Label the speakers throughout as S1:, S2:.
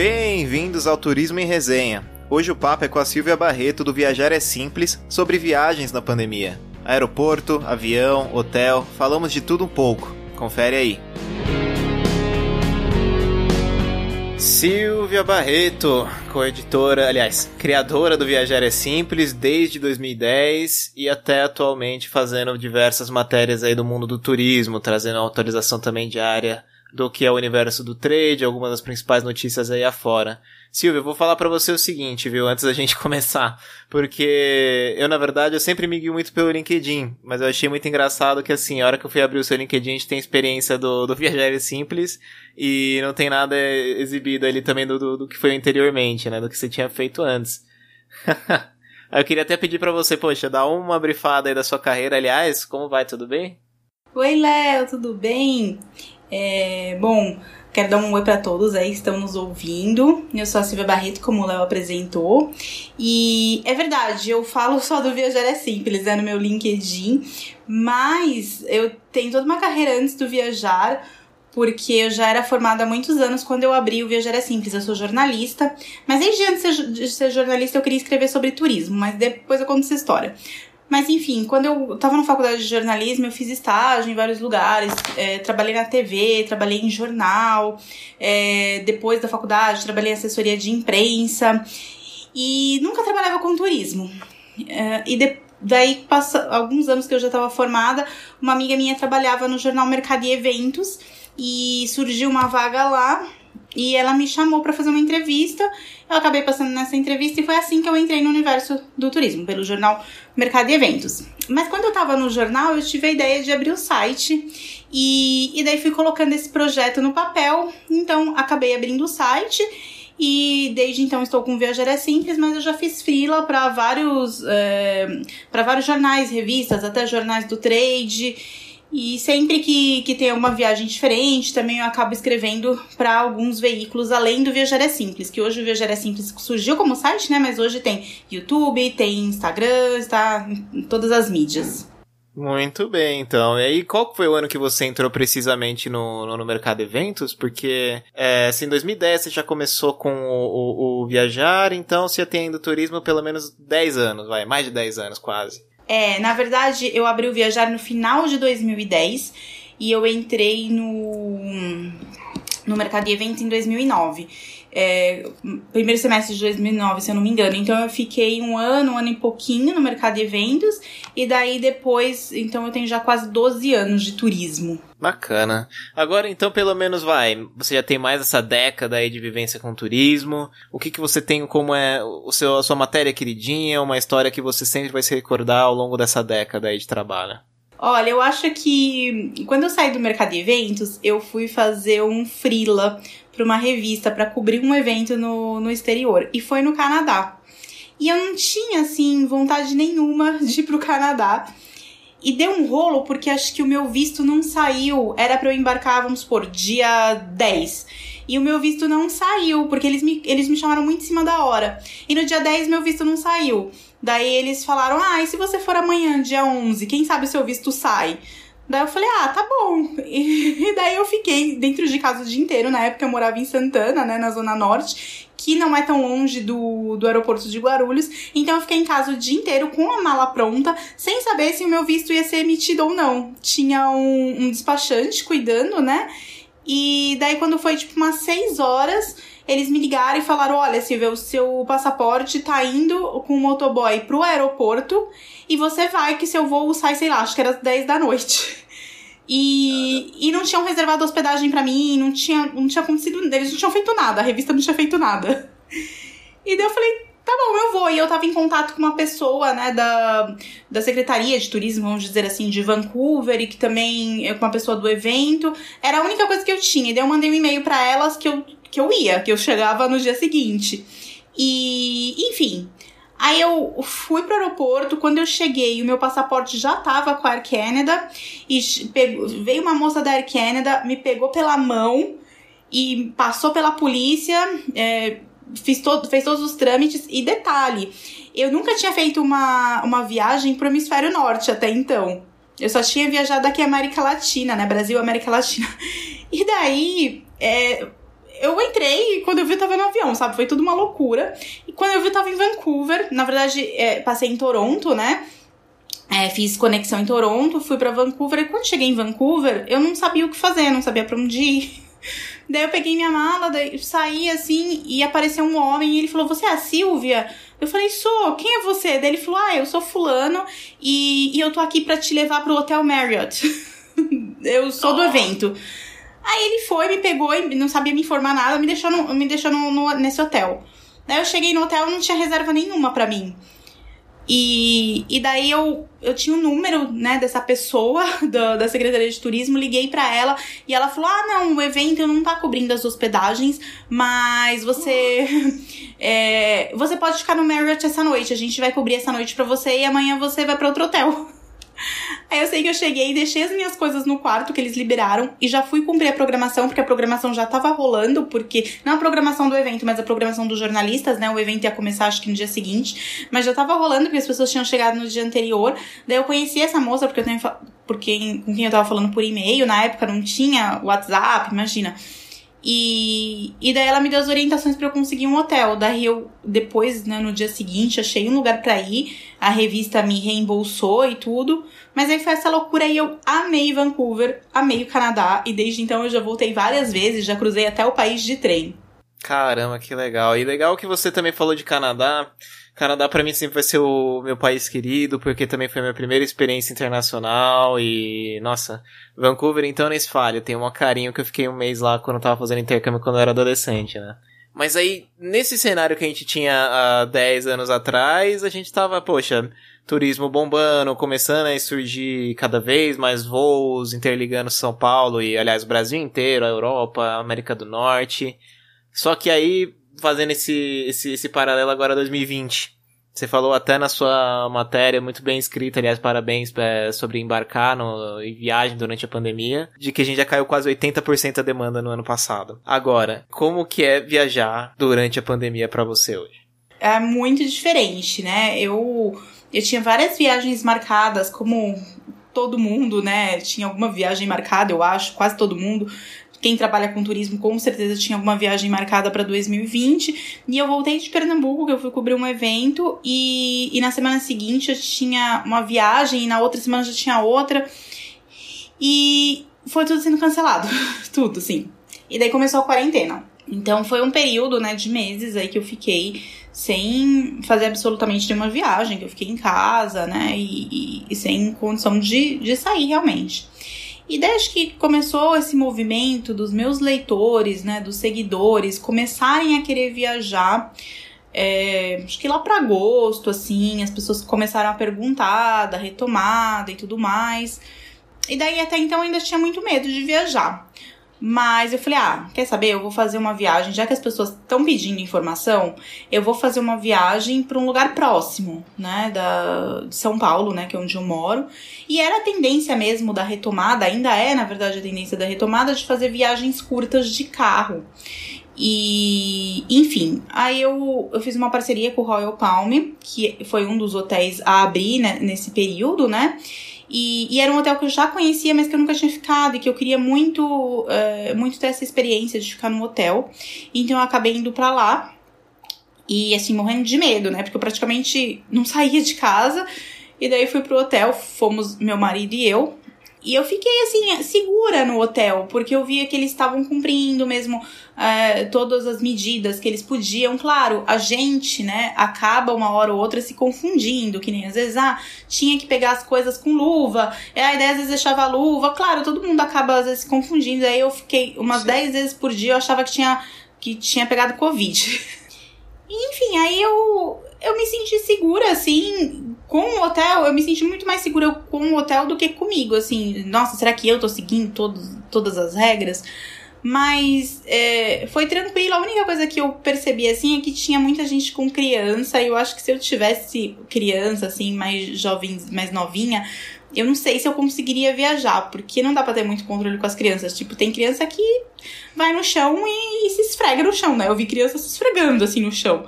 S1: Bem-vindos ao Turismo em Resenha. Hoje o papo é com a Silvia Barreto do Viajar é Simples sobre viagens na pandemia. Aeroporto, avião, hotel, falamos de tudo um pouco. Confere aí. Silvia Barreto, coeditora, aliás, criadora do Viajar é Simples desde 2010 e até atualmente fazendo diversas matérias aí do mundo do turismo, trazendo atualização também diária do que é o universo do trade, algumas das principais notícias aí afora. Silvia, eu vou falar para você o seguinte, viu, antes da gente começar, porque eu, na verdade, eu sempre me guio muito pelo LinkedIn, mas eu achei muito engraçado que, assim, a hora que eu fui abrir o seu LinkedIn, a gente tem experiência do, do Viajar Simples e não tem nada exibido ali também do, do, do que foi anteriormente, né, do que você tinha feito antes. eu queria até pedir para você, poxa, dar uma brifada aí da sua carreira, aliás, como vai, tudo bem?
S2: Oi, Léo, tudo bem? É, bom, quero dar um oi para todos aí que estão nos ouvindo. Eu sou a Silvia Barreto, como o Léo apresentou. E é verdade, eu falo só do Viajar é Simples, é no meu LinkedIn, mas eu tenho toda uma carreira antes do Viajar, porque eu já era formada há muitos anos quando eu abri o Viajar é Simples. Eu sou jornalista, mas desde antes de ser jornalista eu queria escrever sobre turismo, mas depois eu conto essa história. Mas enfim, quando eu estava na faculdade de jornalismo, eu fiz estágio em vários lugares, é, trabalhei na TV, trabalhei em jornal, é, depois da faculdade trabalhei em assessoria de imprensa. E nunca trabalhava com turismo. É, e daí, passa, alguns anos que eu já estava formada, uma amiga minha trabalhava no jornal Mercado e Eventos e surgiu uma vaga lá e ela me chamou para fazer uma entrevista. Eu acabei passando nessa entrevista e foi assim que eu entrei no universo do turismo, pelo jornal Mercado e Eventos. Mas quando eu tava no jornal, eu tive a ideia de abrir o site e, e daí fui colocando esse projeto no papel. Então acabei abrindo o site e desde então estou com Viajar é Simples, mas eu já fiz frila para vários, é, vários jornais, revistas, até jornais do trade. E sempre que, que tem uma viagem diferente, também eu acabo escrevendo para alguns veículos além do Viajar é Simples, que hoje o Viajar é Simples surgiu como site, né? Mas hoje tem YouTube, tem Instagram, está em todas as mídias.
S1: Muito bem, então. E aí, qual foi o ano que você entrou precisamente no, no, no mercado eventos? Porque, é, assim, em 2010 você já começou com o, o, o Viajar, então você tem ainda turismo pelo menos 10 anos, vai, mais de 10 anos quase.
S2: É, na verdade, eu abri o Viajar no final de 2010 e eu entrei no, no mercado de eventos em 2009 é, primeiro semestre de 2009, se eu não me engano. Então eu fiquei um ano, um ano e pouquinho no mercado de eventos e daí depois, então eu tenho já quase 12 anos de turismo.
S1: Bacana. Agora então pelo menos vai, você já tem mais essa década aí de vivência com turismo. O que que você tem como é o seu a sua matéria queridinha, uma história que você sempre vai se recordar ao longo dessa década aí de trabalho?
S2: Olha, eu acho que quando eu saí do mercado de eventos, eu fui fazer um freela para uma revista para cobrir um evento no, no exterior e foi no Canadá. E eu não tinha assim vontade nenhuma de ir pro Canadá. E deu um rolo porque acho que o meu visto não saiu. Era para eu embarcar, vamos por dia 10. E o meu visto não saiu, porque eles me, eles me chamaram muito em cima da hora. E no dia 10 meu visto não saiu. Daí eles falaram: ah, e se você for amanhã, dia 11, quem sabe o seu visto sai? Daí eu falei, ah, tá bom. E, daí eu fiquei dentro de casa o dia inteiro. Na época eu morava em Santana, né, na Zona Norte, que não é tão longe do, do aeroporto de Guarulhos. Então eu fiquei em casa o dia inteiro com a mala pronta, sem saber se o meu visto ia ser emitido ou não. Tinha um, um despachante cuidando, né? E daí quando foi tipo umas 6 horas, eles me ligaram e falaram: olha, Silvia, o seu passaporte tá indo com o motoboy pro aeroporto e você vai que seu voo sai, sei lá, acho que era às 10 da noite. E, e não tinham reservado hospedagem para mim, não tinha, não tinha acontecido. Eles não tinham feito nada, a revista não tinha feito nada. E daí eu falei, tá bom, eu vou. E eu tava em contato com uma pessoa, né, da, da Secretaria de Turismo, vamos dizer assim, de Vancouver, e que também é uma pessoa do evento. Era a única coisa que eu tinha. E daí eu mandei um e-mail para elas que eu, que eu ia, que eu chegava no dia seguinte. E, enfim, Aí eu fui pro aeroporto, quando eu cheguei, o meu passaporte já tava com a Air Canada e pegou, veio uma moça da Air Canada, me pegou pela mão e passou pela polícia, é, fiz todo, fez todos os trâmites e detalhe, eu nunca tinha feito uma, uma viagem pro hemisfério norte até então. Eu só tinha viajado aqui América Latina, né? Brasil, América Latina. E daí, é, eu entrei e quando eu vi eu tava no avião, sabe? Foi tudo uma loucura. E quando eu vi eu tava em Vancouver. Na verdade, é, passei em Toronto, né? É, fiz conexão em Toronto, fui para Vancouver. E quando cheguei em Vancouver, eu não sabia o que fazer, não sabia pra onde ir. Daí eu peguei minha mala, daí saí assim e apareceu um homem e ele falou: Você é a Silvia? Eu falei: Sou, quem é você? Daí ele falou: Ah, eu sou Fulano e, e eu tô aqui para te levar pro Hotel Marriott. eu sou do evento. Aí ele foi, me pegou e não sabia me informar nada, me deixou, no, me deixou no, no, nesse hotel. Daí eu cheguei no hotel não tinha reserva nenhuma para mim. E, e daí eu, eu tinha o um número, né, dessa pessoa da, da Secretaria de Turismo, liguei para ela e ela falou: Ah, não, o evento não tá cobrindo as hospedagens, mas você. É, você pode ficar no Marriott essa noite. A gente vai cobrir essa noite para você e amanhã você vai para outro hotel. Aí eu sei que eu cheguei, deixei as minhas coisas no quarto que eles liberaram e já fui cumprir a programação, porque a programação já tava rolando, porque não a programação do evento, mas a programação dos jornalistas, né? O evento ia começar acho que no dia seguinte, mas já tava rolando porque as pessoas tinham chegado no dia anterior. Daí eu conheci essa moça porque eu tenho porque com quem eu tava falando por e-mail, na época não tinha WhatsApp, imagina. E, e daí ela me deu as orientações para eu conseguir um hotel. Daí eu, depois, né, no dia seguinte, achei um lugar para ir. A revista me reembolsou e tudo. Mas aí foi essa loucura e eu amei Vancouver, amei o Canadá. E desde então eu já voltei várias vezes, já cruzei até o país de trem.
S1: Caramba, que legal. E legal que você também falou de Canadá. Canadá para mim sempre vai ser o meu país querido, porque também foi a minha primeira experiência internacional e, nossa, Vancouver então nem se falha, tem um carinho que eu fiquei um mês lá quando eu tava fazendo intercâmbio quando eu era adolescente, né? Mas aí, nesse cenário que a gente tinha há 10 anos atrás, a gente tava, poxa, turismo bombando, começando a surgir cada vez mais voos interligando São Paulo e, aliás, o Brasil inteiro, a Europa, a América do Norte. Só que aí fazendo esse, esse, esse paralelo agora a 2020. Você falou até na sua matéria, muito bem escrita, aliás, parabéns é, sobre embarcar no, em viagem durante a pandemia, de que a gente já caiu quase 80% a demanda no ano passado. Agora, como que é viajar durante a pandemia para você hoje?
S2: É muito diferente, né? Eu, eu tinha várias viagens marcadas, como todo mundo, né? Tinha alguma viagem marcada, eu acho, quase todo mundo quem trabalha com turismo com certeza tinha alguma viagem marcada para 2020. E eu voltei de Pernambuco, que eu fui cobrir um evento, e, e na semana seguinte eu tinha uma viagem, e na outra semana já tinha outra. E foi tudo sendo cancelado. tudo, sim. E daí começou a quarentena. Então foi um período, né, de meses aí que eu fiquei sem fazer absolutamente nenhuma viagem, que eu fiquei em casa, né, e, e, e sem condição de, de sair realmente. E desde que começou esse movimento dos meus leitores, né, dos seguidores, começarem a querer viajar, é, acho que lá para agosto, assim, as pessoas começaram a perguntar da retomada e tudo mais. E daí até então eu ainda tinha muito medo de viajar. Mas eu falei, ah, quer saber? Eu vou fazer uma viagem, já que as pessoas estão pedindo informação, eu vou fazer uma viagem para um lugar próximo, né, da de São Paulo, né, que é onde eu moro. E era a tendência mesmo da retomada, ainda é, na verdade, a tendência da retomada de fazer viagens curtas de carro. E, enfim, aí eu, eu fiz uma parceria com o Royal Palm, que foi um dos hotéis a abrir né, nesse período, né? E, e, era um hotel que eu já conhecia, mas que eu nunca tinha ficado e que eu queria muito, uh, muito ter essa experiência de ficar no hotel. Então eu acabei indo para lá e assim, morrendo de medo, né? Porque eu praticamente não saía de casa. E daí fui pro hotel, fomos meu marido e eu. E eu fiquei assim, segura no hotel, porque eu via que eles estavam cumprindo mesmo é, todas as medidas que eles podiam. Claro, a gente, né, acaba uma hora ou outra se confundindo, que nem às vezes, ah, tinha que pegar as coisas com luva, e aí às vezes deixava a luva. Claro, todo mundo acaba às vezes se confundindo. Aí eu fiquei umas 10 vezes por dia, eu achava que tinha, que tinha pegado Covid. Enfim, aí eu, eu me senti segura, assim, com o hotel, eu me senti muito mais segura com o hotel do que comigo, assim, nossa, será que eu tô seguindo todos, todas as regras? Mas é, foi tranquilo. A única coisa que eu percebi assim é que tinha muita gente com criança. E eu acho que se eu tivesse criança, assim, mais jovem, mais novinha, eu não sei se eu conseguiria viajar, porque não dá pra ter muito controle com as crianças. Tipo, tem criança que vai no chão e, e se esfrega no chão, né? Eu vi criança se esfregando assim no chão.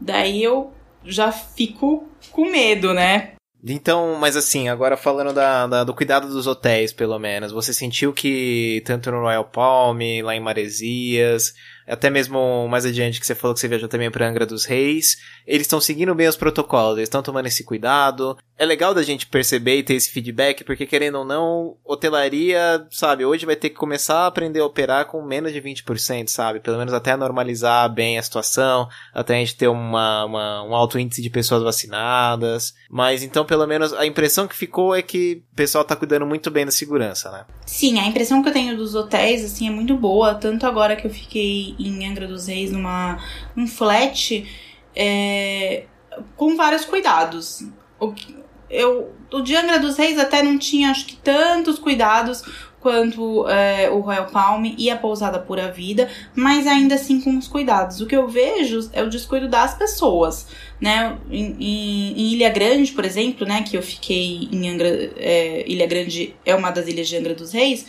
S2: Daí eu já fico com medo, né?
S1: Então, mas assim, agora falando da, da, do cuidado dos hotéis, pelo menos, você sentiu que tanto no Royal Palm, lá em Maresias, até mesmo mais adiante que você falou que você viajou também para Angra dos Reis, eles estão seguindo bem os protocolos, eles estão tomando esse cuidado. É legal da gente perceber e ter esse feedback, porque querendo ou não, hotelaria, sabe, hoje vai ter que começar a aprender a operar com menos de 20%, sabe? Pelo menos até normalizar bem a situação, até a gente ter uma, uma, um alto índice de pessoas vacinadas. Mas então, pelo menos, a impressão que ficou é que o pessoal tá cuidando muito bem da segurança, né?
S2: Sim, a impressão que eu tenho dos hotéis, assim, é muito boa. Tanto agora que eu fiquei em Angra dos Reis numa, num flat, é, com vários cuidados. O, eu, o de Angra dos Reis até não tinha, acho que, tantos cuidados quanto é, o Royal Palm e a pousada Pura Vida, mas ainda assim com os cuidados. O que eu vejo é o descuido das pessoas, né? Em, em, em Ilha Grande, por exemplo, né, que eu fiquei em Angra, é, Ilha Grande é uma das ilhas de Angra dos Reis,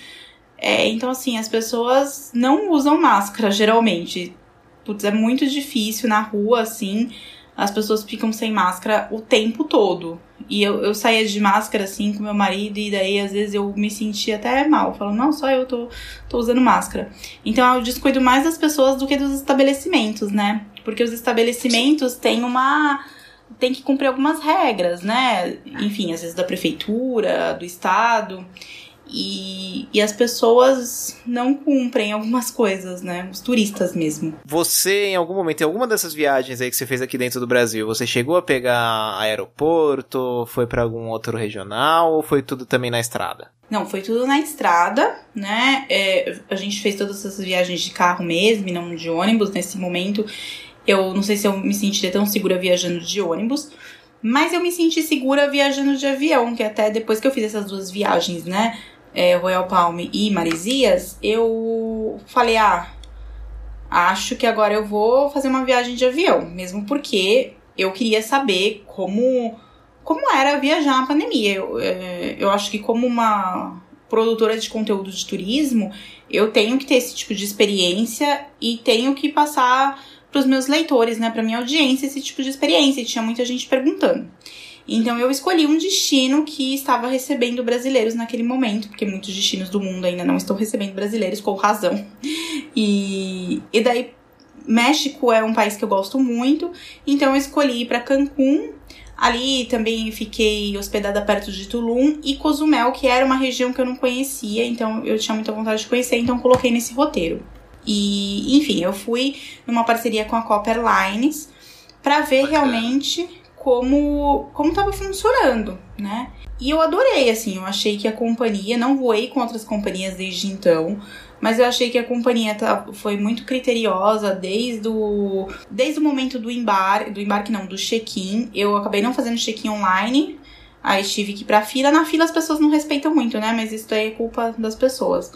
S2: é, então assim, as pessoas não usam máscara geralmente. Putz, é muito difícil na rua, assim, as pessoas ficam sem máscara o tempo todo. E eu, eu saía de máscara assim com meu marido, e daí às vezes eu me sentia até mal, falando, não, só eu tô, tô usando máscara. Então eu descuido mais das pessoas do que dos estabelecimentos, né? Porque os estabelecimentos têm uma. tem que cumprir algumas regras, né? Enfim, às vezes da prefeitura, do estado. E, e as pessoas não cumprem algumas coisas, né? Os turistas mesmo.
S1: Você, em algum momento, em alguma dessas viagens aí que você fez aqui dentro do Brasil, você chegou a pegar aeroporto, foi para algum outro regional ou foi tudo também na estrada?
S2: Não, foi tudo na estrada, né? É, a gente fez todas essas viagens de carro mesmo e não de ônibus. Nesse momento, eu não sei se eu me sentiria tão segura viajando de ônibus. Mas eu me senti segura viajando de avião, que até depois que eu fiz essas duas viagens, né? É, Royal Palm e Maresias, eu falei, ah, acho que agora eu vou fazer uma viagem de avião, mesmo porque eu queria saber como, como era viajar na pandemia. Eu, é, eu acho que como uma produtora de conteúdo de turismo, eu tenho que ter esse tipo de experiência e tenho que passar para os meus leitores, né, para minha audiência, esse tipo de experiência. E tinha muita gente perguntando. Então eu escolhi um destino que estava recebendo brasileiros naquele momento, porque muitos destinos do mundo ainda não estão recebendo brasileiros, com razão. E, e daí, México é um país que eu gosto muito, então eu escolhi ir para Cancún. Ali também fiquei hospedada perto de Tulum e Cozumel, que era uma região que eu não conhecia, então eu tinha muita vontade de conhecer, então coloquei nesse roteiro. E, enfim, eu fui numa parceria com a Copa Airlines para ver realmente como como estava funcionando, né? E eu adorei, assim, eu achei que a companhia, não voei com outras companhias desde então, mas eu achei que a companhia tá, foi muito criteriosa desde o, desde o momento do embarque, do embarque não, do check-in. Eu acabei não fazendo check-in online, aí tive que ir pra fila. Na fila as pessoas não respeitam muito, né? Mas isso é culpa das pessoas.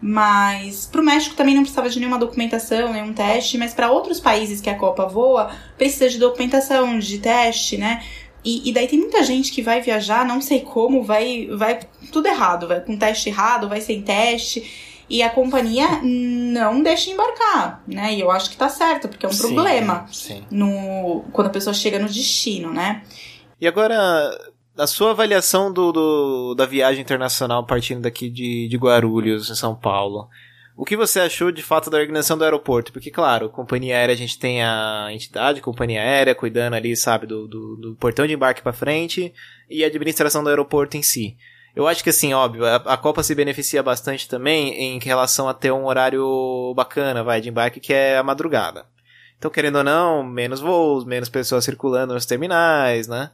S2: Mas para o México também não precisava de nenhuma documentação, nenhum teste, mas para outros países que a Copa voa, precisa de documentação, de teste, né? E, e, daí tem muita gente que vai viajar, não sei como, vai, vai tudo errado, vai com teste errado, vai sem teste. E a companhia não deixa embarcar, né? E eu acho que tá certo, porque é um sim, problema
S1: sim.
S2: No, quando a pessoa chega no destino, né?
S1: E agora, a sua avaliação do, do, da viagem internacional partindo daqui de, de Guarulhos, em São Paulo. O que você achou de fato da organização do aeroporto? Porque, claro, companhia aérea, a gente tem a entidade, companhia aérea, cuidando ali, sabe, do, do, do portão de embarque para frente e a administração do aeroporto em si. Eu acho que, assim, óbvio, a, a, Copa se beneficia bastante também em relação a ter um horário bacana, vai, de embarque, que é a madrugada. Então, querendo ou não, menos voos, menos pessoas circulando nos terminais, né?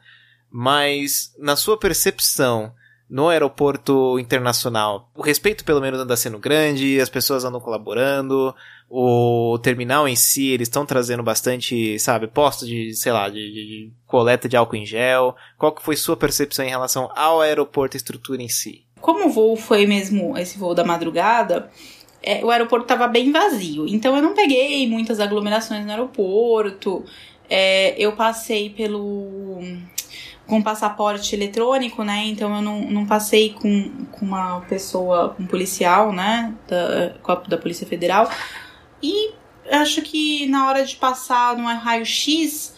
S1: Mas na sua percepção no aeroporto internacional, o respeito pelo menos anda sendo grande, as pessoas andam colaborando, o terminal em si, eles estão trazendo bastante, sabe, postos de, sei lá, de, de, coleta de álcool em gel. Qual que foi sua percepção em relação ao aeroporto, a estrutura em si?
S2: Como o voo foi mesmo esse voo da madrugada, é, o aeroporto estava bem vazio, então eu não peguei muitas aglomerações no aeroporto. É, eu passei pelo com passaporte eletrônico, né? Então eu não, não passei com, com uma pessoa, um policial, né? Da, da Polícia Federal. E acho que na hora de passar no raio-x,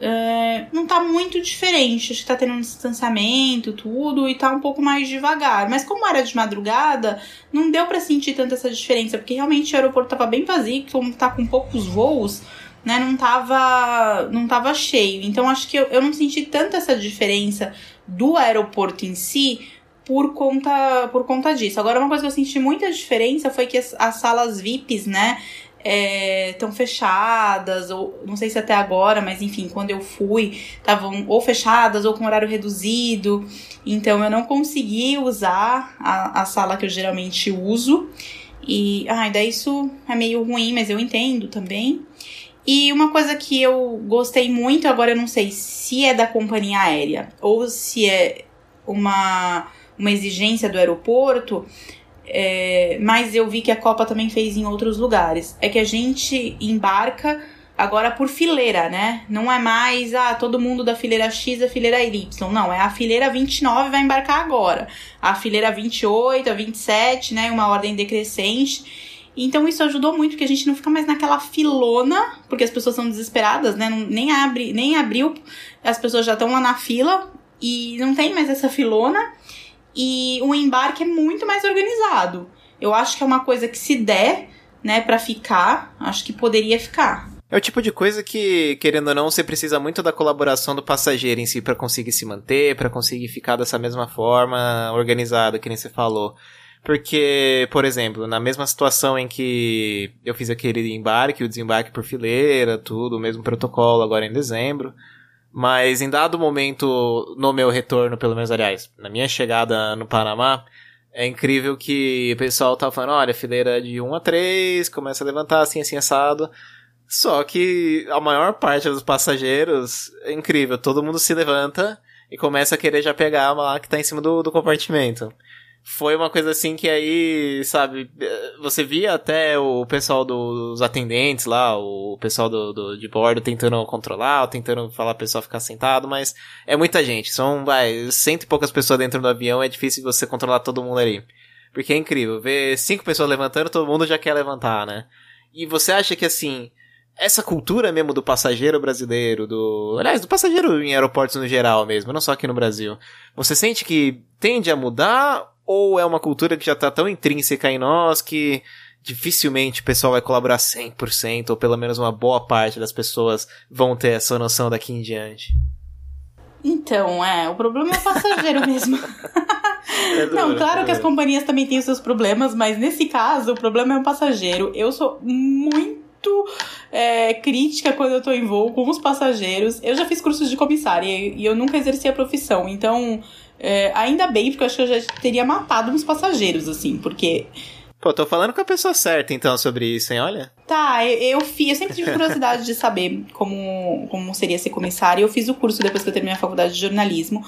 S2: é, não tá muito diferente. Acho que tá tendo um distanciamento, tudo, e tá um pouco mais devagar. Mas como era de madrugada, não deu para sentir tanto essa diferença, porque realmente o aeroporto tava bem vazio, como tá com poucos voos, né, não tava, não tava cheio. Então acho que eu, eu não senti tanto essa diferença do aeroporto em si, por conta, por conta disso. Agora, uma coisa que eu senti muita diferença foi que as, as salas VIPs, né, estão é, fechadas, ou não sei se até agora, mas enfim, quando eu fui, estavam ou fechadas ou com horário reduzido. Então eu não consegui usar a, a sala que eu geralmente uso. E ai, isso é meio ruim, mas eu entendo também. E uma coisa que eu gostei muito, agora eu não sei se é da companhia aérea ou se é uma, uma exigência do aeroporto, é, mas eu vi que a Copa também fez em outros lugares. É que a gente embarca agora por fileira, né? Não é mais ah, todo mundo da fileira X a fileira Y. Não, é a fileira 29 vai embarcar agora. A fileira 28, a 27, né? Uma ordem decrescente. Então isso ajudou muito, porque a gente não fica mais naquela filona, porque as pessoas são desesperadas, né? Não, nem, abre, nem abriu, as pessoas já estão lá na fila e não tem mais essa filona e o embarque é muito mais organizado. Eu acho que é uma coisa que se der, né, para ficar, acho que poderia ficar.
S1: É o tipo de coisa que, querendo ou não, você precisa muito da colaboração do passageiro em si para conseguir se manter, para conseguir ficar dessa mesma forma organizado, que nem você falou. Porque, por exemplo, na mesma situação em que eu fiz aquele embarque, o desembarque por fileira, tudo, o mesmo protocolo agora em dezembro, mas em dado momento, no meu retorno, pelo menos, aliás, na minha chegada no Panamá, é incrível que o pessoal tá falando, olha, fileira de 1 a 3, começa a levantar assim, assim, assado. Só que a maior parte dos passageiros, é incrível, todo mundo se levanta e começa a querer já pegar lá que tá em cima do, do compartimento foi uma coisa assim que aí, sabe, você via até o pessoal dos atendentes lá, o pessoal do, do de bordo tentando controlar, tentando falar o pessoal ficar sentado, mas é muita gente, são, vai, cento e poucas pessoas dentro do avião, é difícil você controlar todo mundo ali. Porque é incrível, ver cinco pessoas levantando, todo mundo já quer levantar, né? E você acha que assim, essa cultura mesmo do passageiro brasileiro, do. Aliás, do passageiro em aeroportos no geral mesmo, não só aqui no Brasil. Você sente que tende a mudar ou é uma cultura que já tá tão intrínseca em nós que dificilmente o pessoal vai colaborar 100%, ou pelo menos uma boa parte das pessoas vão ter essa noção daqui em diante?
S2: Então, é, o problema é o passageiro mesmo. É duro, Não, claro é que as companhias também têm os seus problemas, mas nesse caso o problema é o passageiro. Eu sou muito é, crítica quando eu tô em voo com os passageiros. Eu já fiz cursos de comissária e eu nunca exerci a profissão, então é, ainda bem, porque eu acho que eu já teria matado uns passageiros, assim, porque.
S1: Pô, tô falando com a pessoa certa, então, sobre isso, hein? Olha.
S2: Tá, eu, eu, fiz, eu sempre tive curiosidade de saber como, como seria ser comissária. Eu fiz o curso depois que eu terminei a faculdade de jornalismo.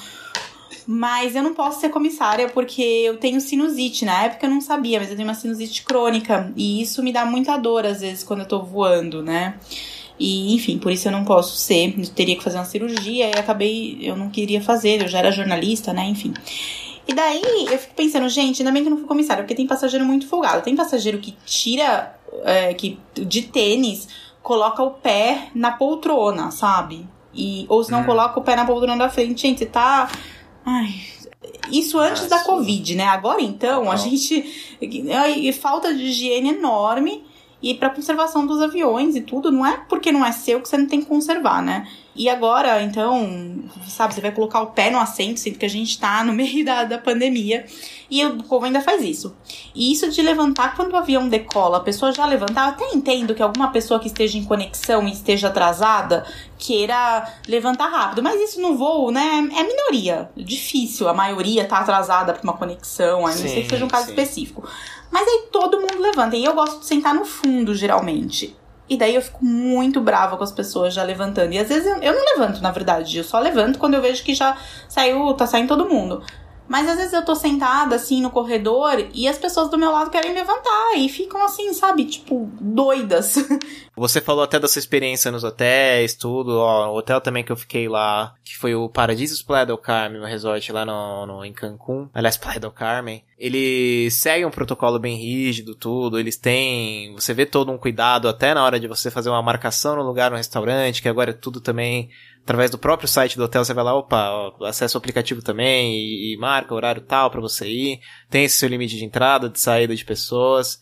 S2: Mas eu não posso ser comissária porque eu tenho sinusite. Na época eu não sabia, mas eu tenho uma sinusite crônica. E isso me dá muita dor, às vezes, quando eu tô voando, né? E, enfim, por isso eu não posso ser. Eu teria que fazer uma cirurgia e acabei. Eu não queria fazer, eu já era jornalista, né? Enfim. E daí eu fico pensando, gente, ainda bem que eu não fui comissário, porque tem passageiro muito folgado. Tem passageiro que tira é, que, de tênis, coloca o pé na poltrona, sabe? E, ou se não hum. coloca o pé na poltrona da frente. Gente, você tá. Ai, isso antes da Covid, né? Agora então, a gente. E falta de higiene enorme. E para conservação dos aviões e tudo, não é porque não é seu que você não tem que conservar, né? E agora, então, sabe, você vai colocar o pé no assento, sendo que a gente tá no meio da, da pandemia. E o povo ainda faz isso. E isso de levantar quando o avião decola, a pessoa já levantar, eu até entendo que alguma pessoa que esteja em conexão e esteja atrasada queira levantar rápido. Mas isso no voo, né, é minoria. Difícil, a maioria tá atrasada pra uma conexão, a não ser que seja um caso sim. específico. Mas aí todo mundo levanta. E eu gosto de sentar no fundo, geralmente. E daí eu fico muito brava com as pessoas já levantando. E às vezes eu, eu não levanto, na verdade. Eu só levanto quando eu vejo que já saiu, tá saindo todo mundo. Mas às vezes eu tô sentada assim no corredor e as pessoas do meu lado querem levantar e ficam assim, sabe, tipo, doidas.
S1: Você falou até da sua experiência nos hotéis, tudo, ó, o hotel também que eu fiquei lá, que foi o Paradisos Playa del Carmen, meu resort lá no, no, em Cancún, aliás, Playa del Carmen. Ele segue um protocolo bem rígido, tudo, eles têm, você vê todo um cuidado até na hora de você fazer uma marcação no lugar, no restaurante, que agora é tudo também através do próprio site do hotel, você vai lá, opa, acessa o aplicativo também e, e marca o horário tal para você ir. Tem esse seu limite de entrada, de saída de pessoas.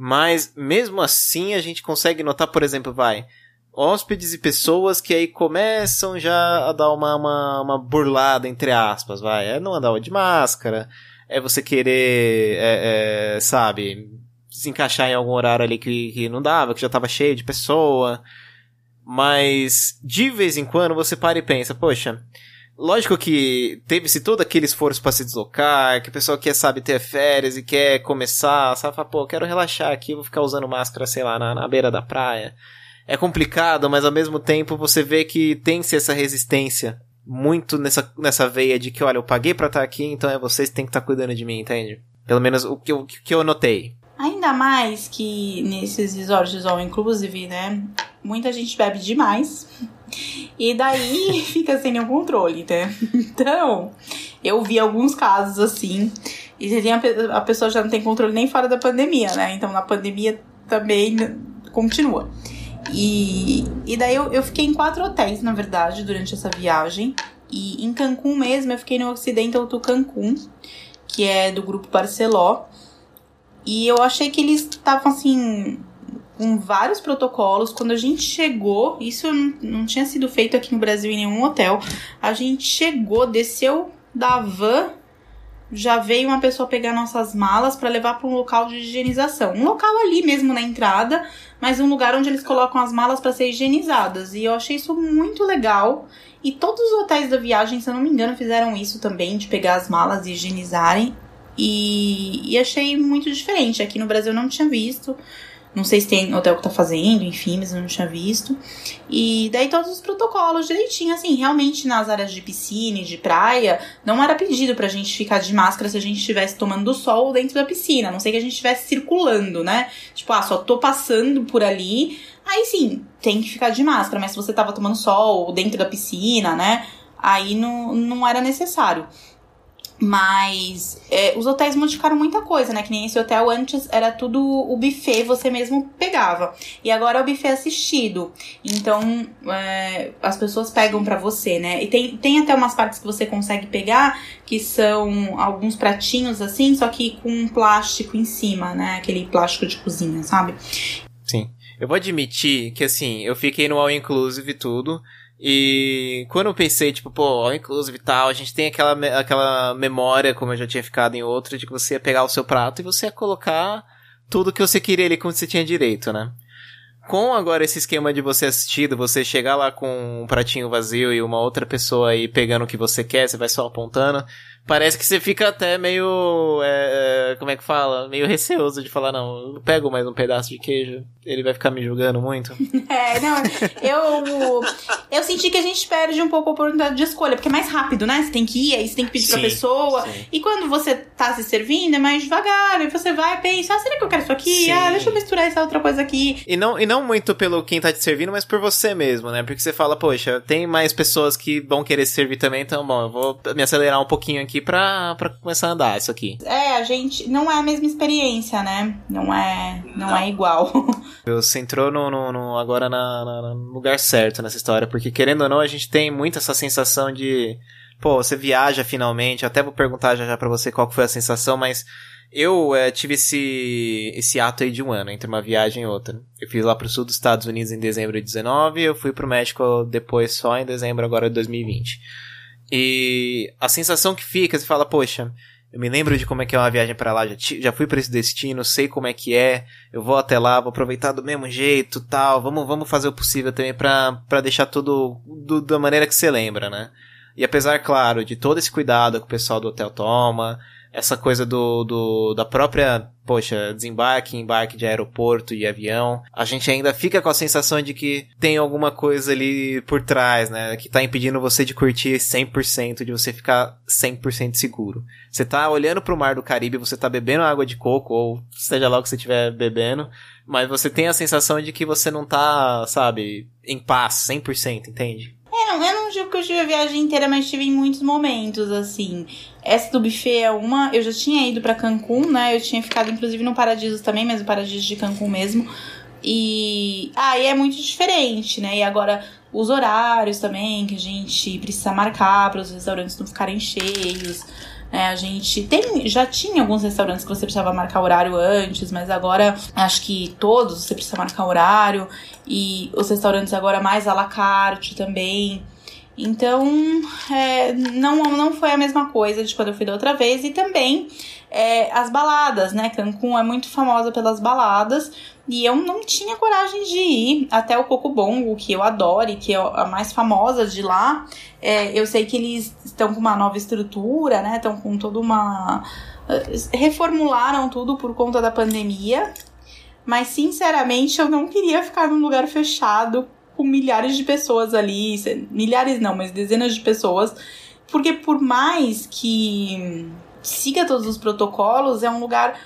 S1: Mas mesmo assim a gente consegue notar, por exemplo, vai, hóspedes e pessoas que aí começam já a dar uma, uma, uma burlada, entre aspas, vai. É não andar de máscara, é você querer, é, é, sabe, se encaixar em algum horário ali que, que não dava, que já tava cheio de pessoa. Mas de vez em quando você para e pensa, poxa, lógico que teve-se todo aquele esforço para se deslocar, que o pessoal quer, sabe, ter férias e quer começar, sabe, fala, pô, quero relaxar aqui, vou ficar usando máscara, sei lá, na, na beira da praia. É complicado, mas ao mesmo tempo você vê que tem-se essa resistência muito nessa, nessa veia de que, olha, eu paguei pra estar aqui, então é vocês que tem que estar tá cuidando de mim, entende? Pelo menos o que, o que eu notei.
S2: Ainda mais que nesses resorts all inclusive, né? Muita gente bebe demais. E daí fica sem nenhum controle, né? Então, eu vi alguns casos assim. E a pessoa já não tem controle nem fora da pandemia, né? Então na pandemia também continua. E, e daí eu, eu fiquei em quatro hotéis, na verdade, durante essa viagem. E em Cancún mesmo, eu fiquei no Occidental to Cancún, que é do grupo Barceló. E eu achei que eles estavam assim com vários protocolos. Quando a gente chegou, isso não, tinha sido feito aqui no Brasil em nenhum hotel. A gente chegou, desceu da van, já veio uma pessoa pegar nossas malas para levar para um local de higienização. Um local ali mesmo na entrada, mas um lugar onde eles colocam as malas para ser higienizadas. E eu achei isso muito legal. E todos os hotéis da viagem, se eu não me engano, fizeram isso também, de pegar as malas e higienizarem. E, e achei muito diferente. Aqui no Brasil eu não tinha visto. Não sei se tem hotel que tá fazendo, enfim, mas eu não tinha visto. E daí todos os protocolos direitinho, assim, realmente nas áreas de piscina e de praia, não era pedido pra gente ficar de máscara se a gente estivesse tomando sol dentro da piscina. A não sei que a gente estivesse circulando, né? Tipo, ah, só tô passando por ali. Aí sim, tem que ficar de máscara, mas se você tava tomando sol dentro da piscina, né? Aí não, não era necessário. Mas é, os hotéis modificaram muita coisa, né? Que nem esse hotel antes era tudo o buffet, você mesmo pegava. E agora é o buffet assistido. Então é, as pessoas pegam para você, né? E tem, tem até umas partes que você consegue pegar que são alguns pratinhos assim, só que com um plástico em cima, né? Aquele plástico de cozinha, sabe?
S1: Sim. Eu vou admitir que assim, eu fiquei no all inclusive tudo. E quando eu pensei, tipo, pô, inclusive e tal, a gente tem aquela, aquela memória, como eu já tinha ficado em outra, de que você ia pegar o seu prato e você ia colocar tudo que você queria ali como você tinha direito, né? Com agora esse esquema de você assistido, você chegar lá com um pratinho vazio e uma outra pessoa aí pegando o que você quer, você vai só apontando, parece que você fica até meio. É, como é que fala? Meio receoso de falar, não, eu pego mais um pedaço de queijo, ele vai ficar me julgando muito.
S2: É, não, eu. Eu senti que a gente perde um pouco a oportunidade de escolha, porque é mais rápido, né? Você tem que ir, aí você tem que pedir sim, pra pessoa. Sim. E quando você tá se servindo, é mais devagar, e você vai e pensa, ah, será que eu quero isso aqui? Sim. Ah, deixa eu misturar essa outra coisa aqui.
S1: E não, e não muito pelo quem tá te servindo, mas por você mesmo, né? Porque você fala, poxa, tem mais pessoas que vão querer se servir também, então, bom, eu vou me acelerar um pouquinho aqui aqui pra, pra começar a andar isso aqui.
S2: É, a gente. Não é a mesma experiência, né? Não é, não, não. é igual.
S1: Você entrou no, no, no agora na, na, no lugar certo nessa história, porque querendo ou não, a gente tem muito essa sensação de. Pô, você viaja finalmente. Eu até vou perguntar já já pra você qual foi a sensação, mas. Eu é, tive esse, esse ato aí de um ano, entre uma viagem e outra. Eu fiz lá pro sul dos Estados Unidos em dezembro de 19 eu fui pro México depois só em dezembro agora de 2020. E a sensação que fica, você fala, poxa, eu me lembro de como é que é uma viagem para lá, já, já fui para esse destino, sei como é que é, eu vou até lá, vou aproveitar do mesmo jeito, tal, vamos, vamos fazer o possível também para deixar tudo do, da maneira que você lembra, né? E apesar, claro, de todo esse cuidado que o pessoal do hotel toma, essa coisa do, do da própria, poxa, desembarque, embarque de aeroporto e avião, a gente ainda fica com a sensação de que tem alguma coisa ali por trás, né, que tá impedindo você de curtir 100%, de você ficar 100% seguro. Você tá olhando pro mar do Caribe, você tá bebendo água de coco, ou seja lá o que você estiver bebendo, mas você tem a sensação de que você não tá, sabe, em paz 100%, entende?
S2: É, não, eu não digo que eu tive a viagem inteira, mas tive em muitos momentos, assim. Essa do buffet é uma. Eu já tinha ido para Cancún, né? Eu tinha ficado, inclusive, no Paradiso também, mas o Paradiso de Cancún mesmo. E aí ah, é muito diferente, né? E agora, os horários também, que a gente precisa marcar para os restaurantes não ficarem cheios. É, a gente tem, já tinha alguns restaurantes que você precisava marcar horário antes, mas agora acho que todos você precisa marcar horário. E os restaurantes agora mais à la carte também. Então, é, não, não foi a mesma coisa de quando eu fui da outra vez. E também é, as baladas, né? Cancún é muito famosa pelas baladas. E eu não tinha coragem de ir até o Coco Bongo, que eu adoro e que é a mais famosa de lá. É, eu sei que eles estão com uma nova estrutura, né? Estão com toda uma. Reformularam tudo por conta da pandemia. Mas, sinceramente, eu não queria ficar num lugar fechado com milhares de pessoas ali, milhares não, mas dezenas de pessoas, porque por mais que siga todos os protocolos, é um lugar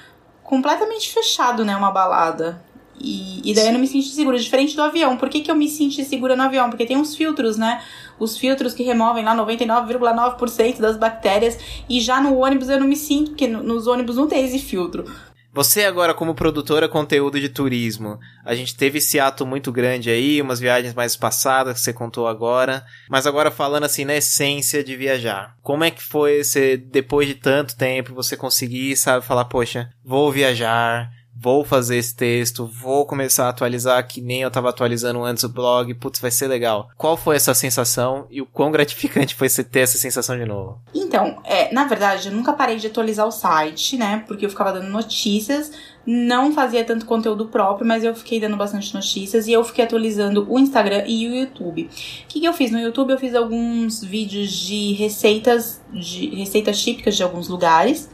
S2: completamente fechado, né, uma balada. E, e daí eu não me senti segura, diferente do avião. Por que, que eu me senti segura no avião? Porque tem uns filtros, né? Os filtros que removem lá 99,9% das bactérias. E já no ônibus eu não me sinto, porque nos ônibus não tem esse filtro.
S1: Você agora como produtora conteúdo de turismo, a gente teve esse ato muito grande aí, umas viagens mais passadas que você contou agora, mas agora falando assim na essência de viajar. Como é que foi você depois de tanto tempo você conseguir, sabe, falar, poxa, vou viajar, vou fazer esse texto, vou começar a atualizar que nem eu tava atualizando antes o blog, putz, vai ser legal. Qual foi essa sensação e o quão gratificante foi você ter essa sensação de novo?
S2: Então, é, na verdade, eu nunca parei de atualizar o site, né? Porque eu ficava dando notícias, não fazia tanto conteúdo próprio, mas eu fiquei dando bastante notícias e eu fiquei atualizando o Instagram e o YouTube. O que, que eu fiz no YouTube? Eu fiz alguns vídeos de receitas, de receitas típicas de alguns lugares.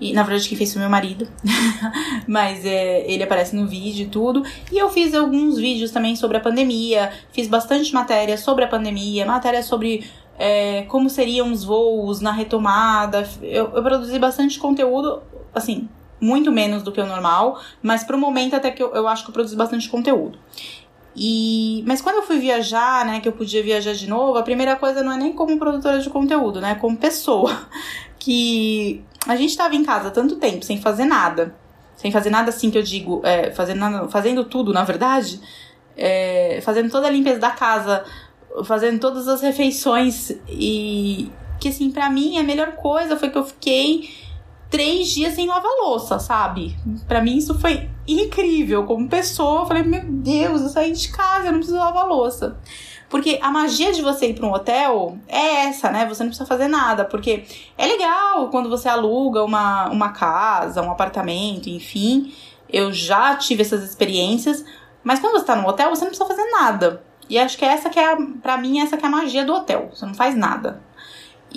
S2: E na verdade quem fez foi meu marido. Mas é, ele aparece no vídeo e tudo. E eu fiz alguns vídeos também sobre a pandemia. Fiz bastante matéria sobre a pandemia, matéria sobre é, como seriam os voos na retomada. Eu, eu, produzi bastante conteúdo, assim, muito menos do que o normal, mas pro momento até que eu, eu acho que eu produzi bastante conteúdo. E, mas quando eu fui viajar, né, que eu podia viajar de novo, a primeira coisa não é nem como produtora de conteúdo, né, como pessoa. Que a gente estava em casa tanto tempo sem fazer nada. Sem fazer nada assim que eu digo, é, fazendo, fazendo tudo, na verdade. É, fazendo toda a limpeza da casa, fazendo todas as refeições. E que assim, para mim a melhor coisa foi que eu fiquei três dias sem lavar louça, sabe? Para mim isso foi incrível. Como pessoa, eu falei, meu Deus, eu saí de casa, eu não preciso lavar louça. Porque a magia de você ir para um hotel é essa, né? Você não precisa fazer nada. Porque é legal quando você aluga uma, uma casa, um apartamento, enfim. Eu já tive essas experiências. Mas quando você tá no hotel, você não precisa fazer nada. E acho que essa que é, pra mim, essa que é a magia do hotel. Você não faz nada.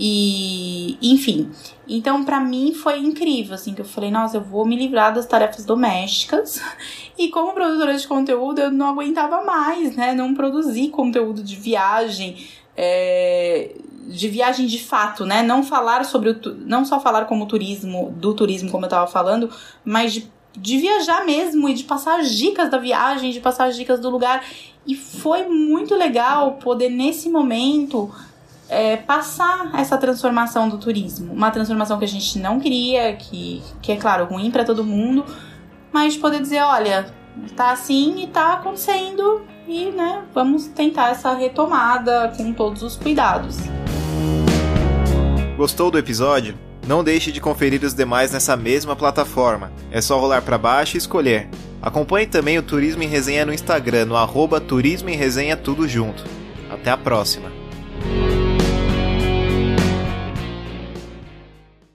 S2: E, enfim. Então, para mim foi incrível, assim, que eu falei, nossa, eu vou me livrar das tarefas domésticas. E como produtora de conteúdo, eu não aguentava mais, né? Não produzir conteúdo de viagem, é, de viagem de fato, né? Não falar sobre o, não só falar como turismo, do turismo, como eu tava falando, mas de, de viajar mesmo e de passar as dicas da viagem, de passar as dicas do lugar. E foi muito legal poder, nesse momento, é, passar essa transformação do turismo. Uma transformação que a gente não queria, que, que é claro, ruim para todo mundo, mas poder dizer, olha, tá assim e tá acontecendo e, né, vamos tentar essa retomada com todos os cuidados.
S1: Gostou do episódio? Não deixe de conferir os demais nessa mesma plataforma. É só rolar para baixo e escolher. Acompanhe também o Turismo em Resenha no Instagram, no arroba Turismo em Resenha Tudo Junto. Até a próxima!